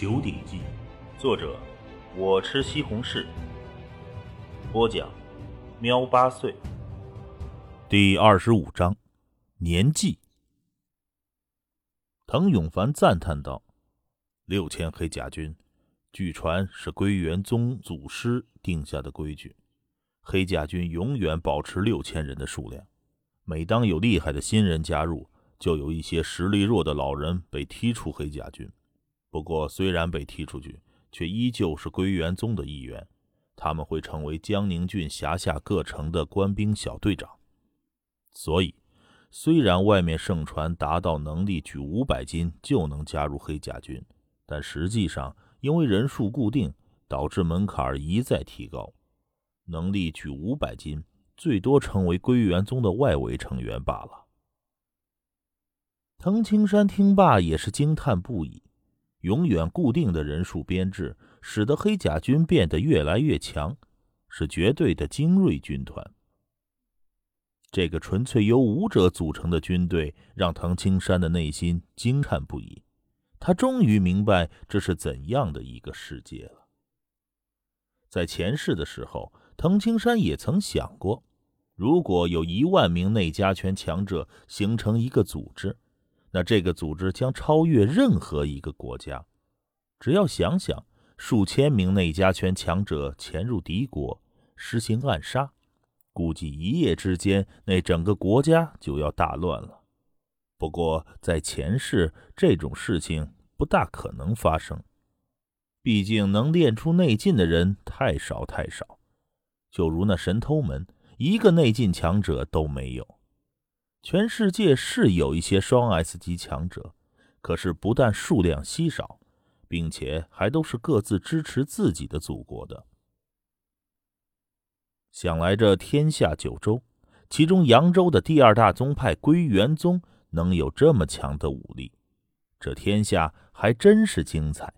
九鼎记》，作者我吃西红柿，播讲喵八岁。第二十五章，年纪。滕永凡赞叹道：“六千黑甲军，据传是归元宗祖师定下的规矩，黑甲军永远保持六千人的数量。每当有厉害的新人加入，就有一些实力弱的老人被踢出黑甲军。”不过，虽然被踢出去，却依旧是归元宗的一员。他们会成为江宁郡辖下各城的官兵小队长。所以，虽然外面盛传达到能力举五百斤就能加入黑甲军，但实际上因为人数固定，导致门槛一再提高。能力举五百斤，最多成为归元宗的外围成员罢了。藤青山听罢也是惊叹不已。永远固定的人数编制，使得黑甲军变得越来越强，是绝对的精锐军团。这个纯粹由武者组成的军队，让藤青山的内心惊叹不已。他终于明白这是怎样的一个世界了。在前世的时候，藤青山也曾想过，如果有一万名内家拳强者形成一个组织。那这个组织将超越任何一个国家。只要想想，数千名内家拳强者潜入敌国，实行暗杀，估计一夜之间，那整个国家就要大乱了。不过，在前世，这种事情不大可能发生，毕竟能练出内劲的人太少太少。就如那神偷门，一个内劲强者都没有。全世界是有一些双 S 级强者，可是不但数量稀少，并且还都是各自支持自己的祖国的。想来这天下九州，其中扬州的第二大宗派归元宗能有这么强的武力，这天下还真是精彩。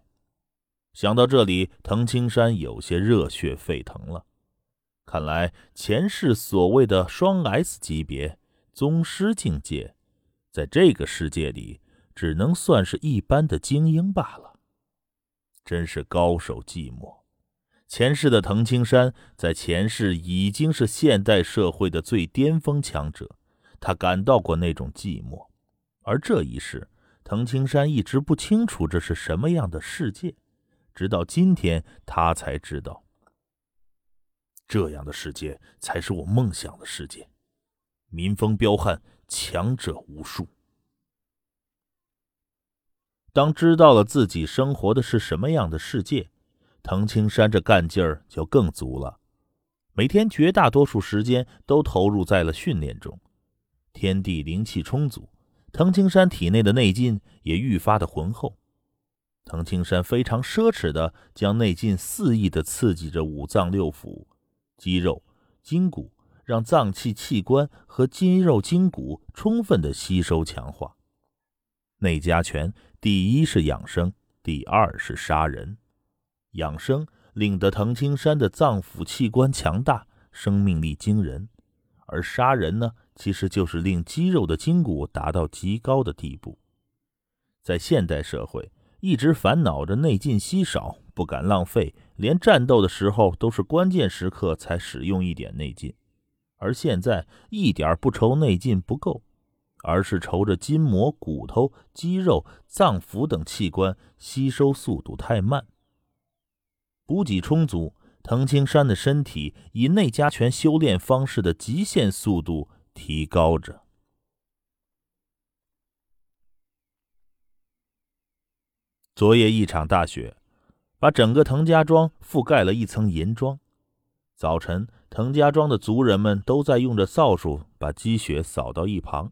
想到这里，藤青山有些热血沸腾了。看来前世所谓的双 S 级别。宗师境界，在这个世界里只能算是一般的精英罢了。真是高手寂寞。前世的藤青山，在前世已经是现代社会的最巅峰强者，他感到过那种寂寞。而这一世，藤青山一直不清楚这是什么样的世界，直到今天，他才知道，这样的世界才是我梦想的世界。民风彪悍，强者无数。当知道了自己生活的是什么样的世界，藤青山这干劲儿就更足了。每天绝大多数时间都投入在了训练中，天地灵气充足，藤青山体内的内劲也愈发的浑厚。藤青山非常奢侈的将内劲肆意的刺激着五脏六腑、肌肉、筋骨。让脏器、器官和筋肉、筋骨充分的吸收强化。内家拳第一是养生，第二是杀人。养生令得藤青山的脏腑器官强大，生命力惊人；而杀人呢，其实就是令肌肉的筋骨达到极高的地步。在现代社会，一直烦恼着内劲稀少，不敢浪费，连战斗的时候都是关键时刻才使用一点内劲。而现在一点不愁内劲不够，而是愁着筋膜、骨头、肌肉、脏腑等器官吸收速度太慢。补给充足，藤青山的身体以内家拳修炼方式的极限速度提高着。昨夜一场大雪，把整个藤家庄覆盖了一层银装。早晨。滕家庄的族人们都在用着扫帚把积雪扫到一旁，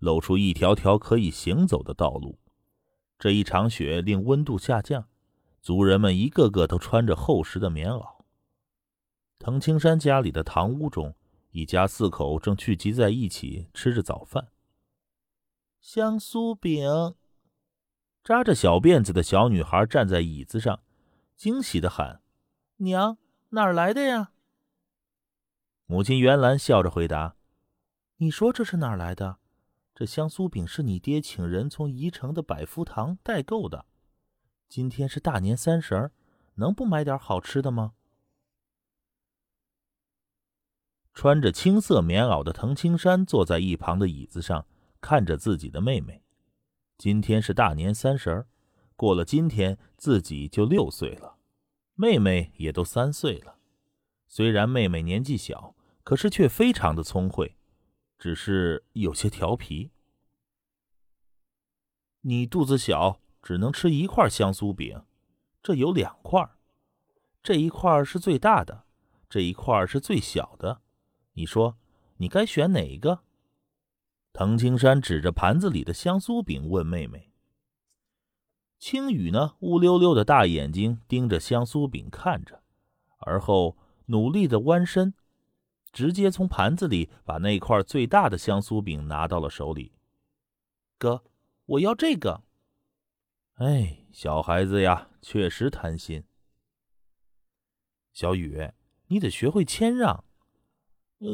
露出一条条可以行走的道路。这一场雪令温度下降，族人们一个个都穿着厚实的棉袄。滕青山家里的堂屋中，一家四口正聚集在一起吃着早饭。香酥饼，扎着小辫子的小女孩站在椅子上，惊喜地喊：“娘，哪儿来的呀？”母亲袁兰笑着回答：“你说这是哪儿来的？这香酥饼是你爹请人从宜城的百福堂代购的。今天是大年三十儿，能不买点好吃的吗？”穿着青色棉袄的藤青山坐在一旁的椅子上，看着自己的妹妹。今天是大年三十儿，过了今天自己就六岁了，妹妹也都三岁了。虽然妹妹年纪小，可是却非常的聪慧，只是有些调皮。你肚子小，只能吃一块香酥饼，这有两块，这一块是最大的，这一块是最小的。你说，你该选哪一个？藤青山指着盘子里的香酥饼问妹妹。青雨呢，乌溜溜的大眼睛盯着香酥饼看着，而后努力的弯身，直接从盘子里把那块最大的香酥饼拿到了手里。哥，我要这个。哎，小孩子呀，确实贪心。小雨，你得学会谦让。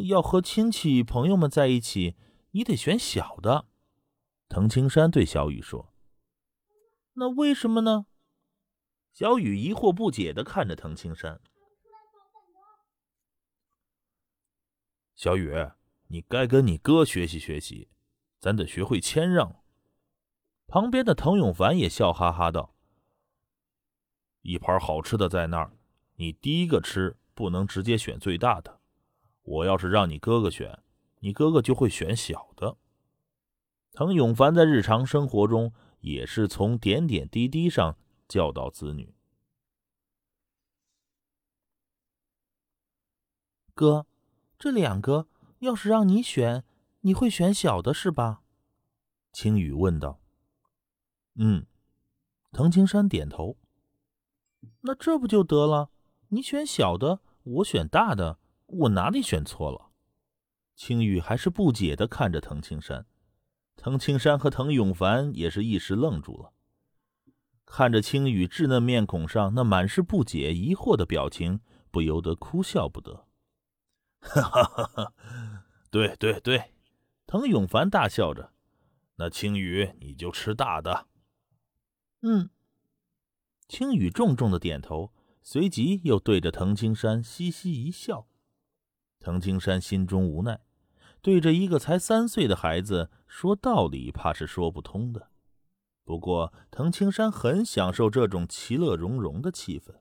要和亲戚朋友们在一起，你得选小的。藤青山对小雨说：“那为什么呢？”小雨疑惑不解的看着藤青山。小雨，你该跟你哥学习学习，咱得学会谦让。旁边的滕永凡也笑哈哈道：“一盘好吃的在那儿，你第一个吃，不能直接选最大的。”我要是让你哥哥选，你哥哥就会选小的。滕永凡在日常生活中也是从点点滴滴上教导子女。哥，这两个要是让你选，你会选小的是吧？青羽问道。嗯，滕青山点头。那这不就得了？你选小的，我选大的。我哪里选错了？青羽还是不解的看着滕青山，滕青山和滕永凡也是一时愣住了，看着青羽稚嫩面孔上那满是不解、疑惑的表情，不由得哭笑不得。哈哈哈哈！对对对，滕永凡大笑着，那青雨你就吃大的。嗯，青雨重重的点头，随即又对着滕青山嘻嘻一笑。滕青山心中无奈，对着一个才三岁的孩子说道理，怕是说不通的。不过，滕青山很享受这种其乐融融的气氛。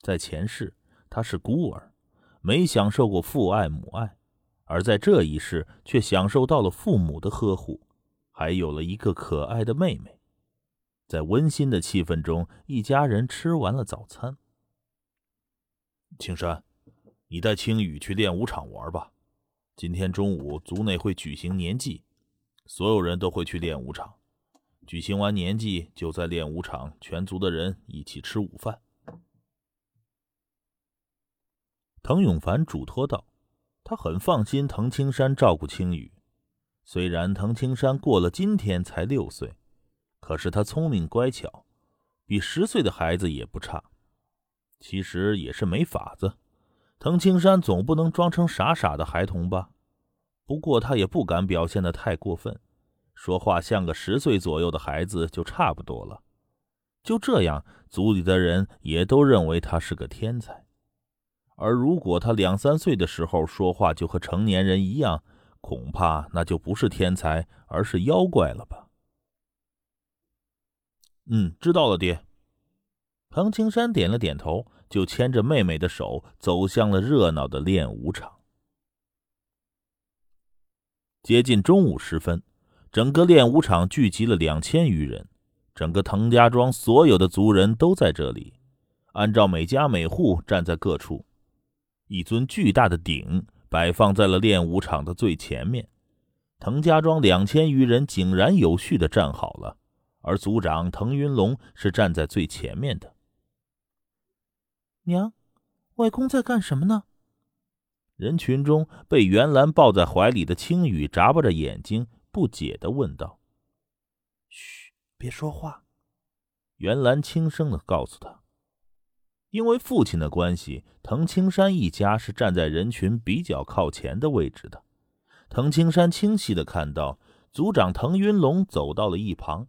在前世，他是孤儿，没享受过父爱母爱；而在这一世，却享受到了父母的呵护，还有了一个可爱的妹妹。在温馨的气氛中，一家人吃完了早餐。青山，你带青雨去练武场玩吧。今天中午族内会举行年祭，所有人都会去练武场。举行完年祭，就在练武场，全族的人一起吃午饭。滕永凡嘱托道：“他很放心滕青山照顾青雨。虽然滕青山过了今天才六岁，可是他聪明乖巧，比十岁的孩子也不差。”其实也是没法子，滕青山总不能装成傻傻的孩童吧？不过他也不敢表现的太过分，说话像个十岁左右的孩子就差不多了。就这样，族里的人也都认为他是个天才。而如果他两三岁的时候说话就和成年人一样，恐怕那就不是天才，而是妖怪了吧？嗯，知道了，爹。唐青山点了点头，就牵着妹妹的手走向了热闹的练武场。接近中午时分，整个练武场聚集了两千余人，整个滕家庄所有的族人都在这里，按照每家每户站在各处。一尊巨大的鼎摆放在了练武场的最前面，滕家庄两千余人井然有序地站好了，而族长滕云龙是站在最前面的。娘，外公在干什么呢？人群中被袁兰抱在怀里的青雨眨巴着眼睛，不解地问道：“嘘，别说话。”袁兰轻声地告诉他：“因为父亲的关系，滕青山一家是站在人群比较靠前的位置的。”滕青山清晰的看到族长滕云龙走到了一旁，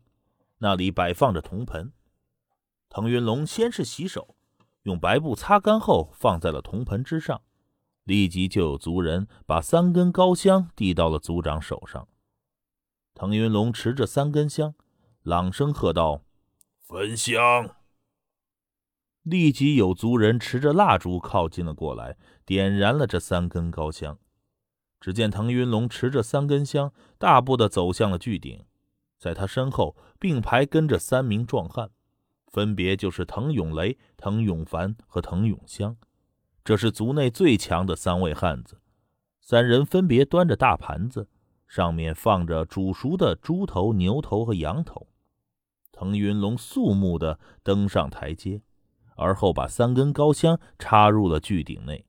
那里摆放着铜盆。腾云龙先是洗手，用白布擦干后放在了铜盆之上，立即就有族人把三根高香递到了族长手上。腾云龙持着三根香，朗声喝道：“焚香！”立即有族人持着蜡烛靠近了过来，点燃了这三根高香。只见腾云龙持着三根香，大步的走向了巨鼎，在他身后并排跟着三名壮汉，分别就是滕永雷、滕永凡和滕永香，这是族内最强的三位汉子。三人分别端着大盘子。上面放着煮熟的猪头、牛头和羊头。腾云龙肃穆地登上台阶，而后把三根高香插入了巨鼎内。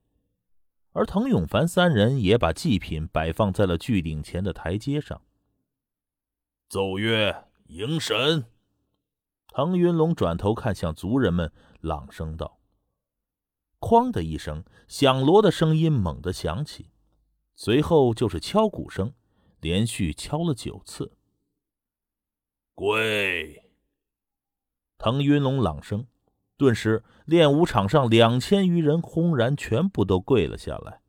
而滕永凡三人也把祭品摆放在了巨鼎前的台阶上。奏曰：“迎神。”腾云龙转头看向族人们，朗声道：“哐”的一声，响锣的声音猛地响起，随后就是敲鼓声。连续敲了九次。跪！腾云龙朗声，顿时练武场上两千余人轰然全部都跪了下来。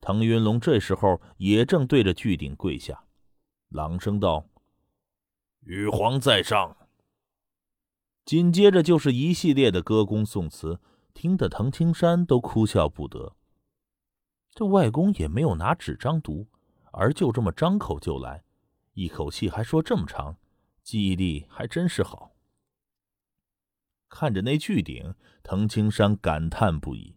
腾云龙这时候也正对着巨鼎跪下，朗声道：“羽皇在上。”紧接着就是一系列的歌功颂词，听得滕青山都哭笑不得。这外公也没有拿纸张读。而就这么张口就来，一口气还说这么长，记忆力还真是好。看着那巨鼎，藤青山感叹不已。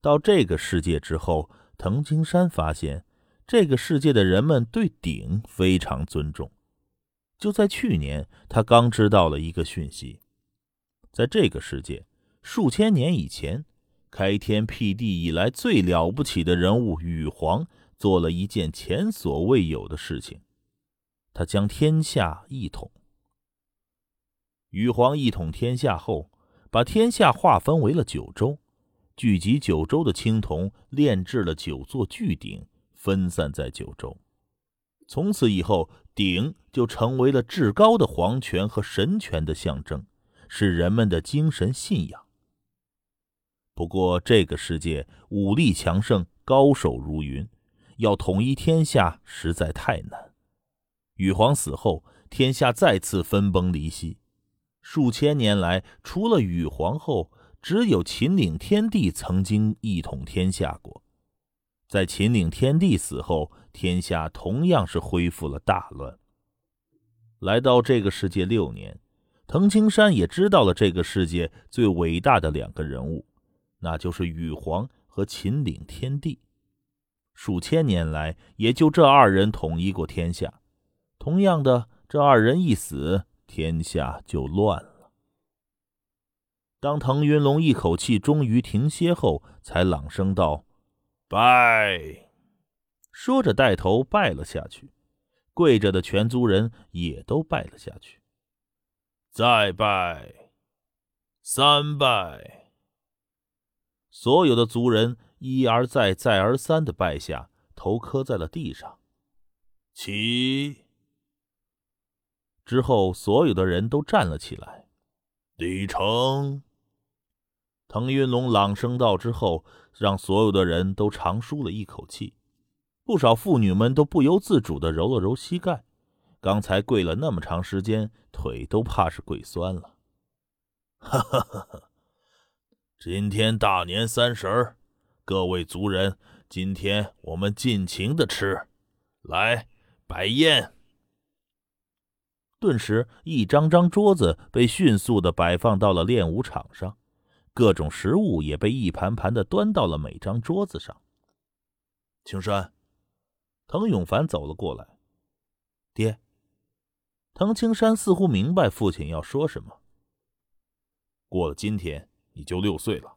到这个世界之后，藤青山发现，这个世界的人们对鼎非常尊重。就在去年，他刚知道了一个讯息：在这个世界，数千年以前，开天辟地以来最了不起的人物禹皇。做了一件前所未有的事情，他将天下一统。禹皇一统天下后，把天下划分为了九州，聚集九州的青铜炼制了九座巨鼎，分散在九州。从此以后，鼎就成为了至高的皇权和神权的象征，是人们的精神信仰。不过，这个世界武力强盛，高手如云。要统一天下实在太难。禹皇死后，天下再次分崩离析。数千年来，除了禹皇后，只有秦岭天帝曾经一统天下过。在秦岭天帝死后，天下同样是恢复了大乱。来到这个世界六年，藤青山也知道了这个世界最伟大的两个人物，那就是禹皇和秦岭天帝。数千年来，也就这二人统一过天下。同样的，这二人一死，天下就乱了。当腾云龙一口气终于停歇后，才朗声道：“拜！”说着带头拜了下去。跪着的全族人也都拜了下去。再拜，三拜，所有的族人。一而再，再而三的拜下，头磕在了地上。起！之后，所有的人都站了起来。李成、腾云龙朗声道之后，让所有的人都长舒了一口气。不少妇女们都不由自主的揉了揉膝盖，刚才跪了那么长时间，腿都怕是跪酸了。哈哈哈哈！今天大年三十儿。各位族人，今天我们尽情的吃，来摆宴。顿时，一张张桌子被迅速的摆放到了练武场上，各种食物也被一盘盘的端到了每张桌子上。青山，滕永凡走了过来，爹。滕青山似乎明白父亲要说什么。过了今天，你就六岁了。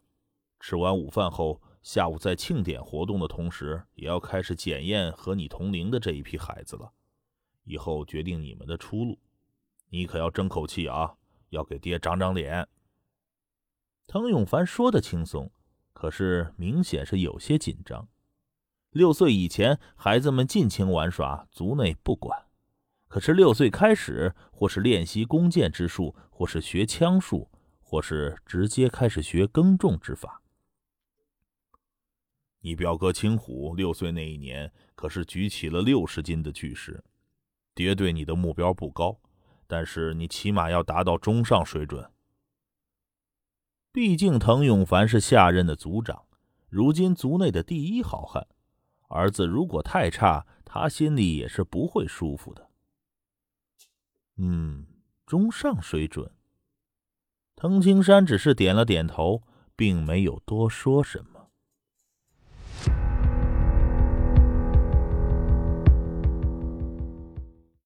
吃完午饭后。下午在庆典活动的同时，也要开始检验和你同龄的这一批孩子了。以后决定你们的出路，你可要争口气啊！要给爹长长脸。滕永凡说的轻松，可是明显是有些紧张。六岁以前，孩子们尽情玩耍，族内不管；可是六岁开始，或是练习弓箭之术，或是学枪术，或是直接开始学耕种之法。你表哥青虎六岁那一年，可是举起了六十斤的巨石。爹对你的目标不高，但是你起码要达到中上水准。毕竟滕永凡是下任的族长，如今族内的第一好汉，儿子如果太差，他心里也是不会舒服的。嗯，中上水准。滕青山只是点了点头，并没有多说什么。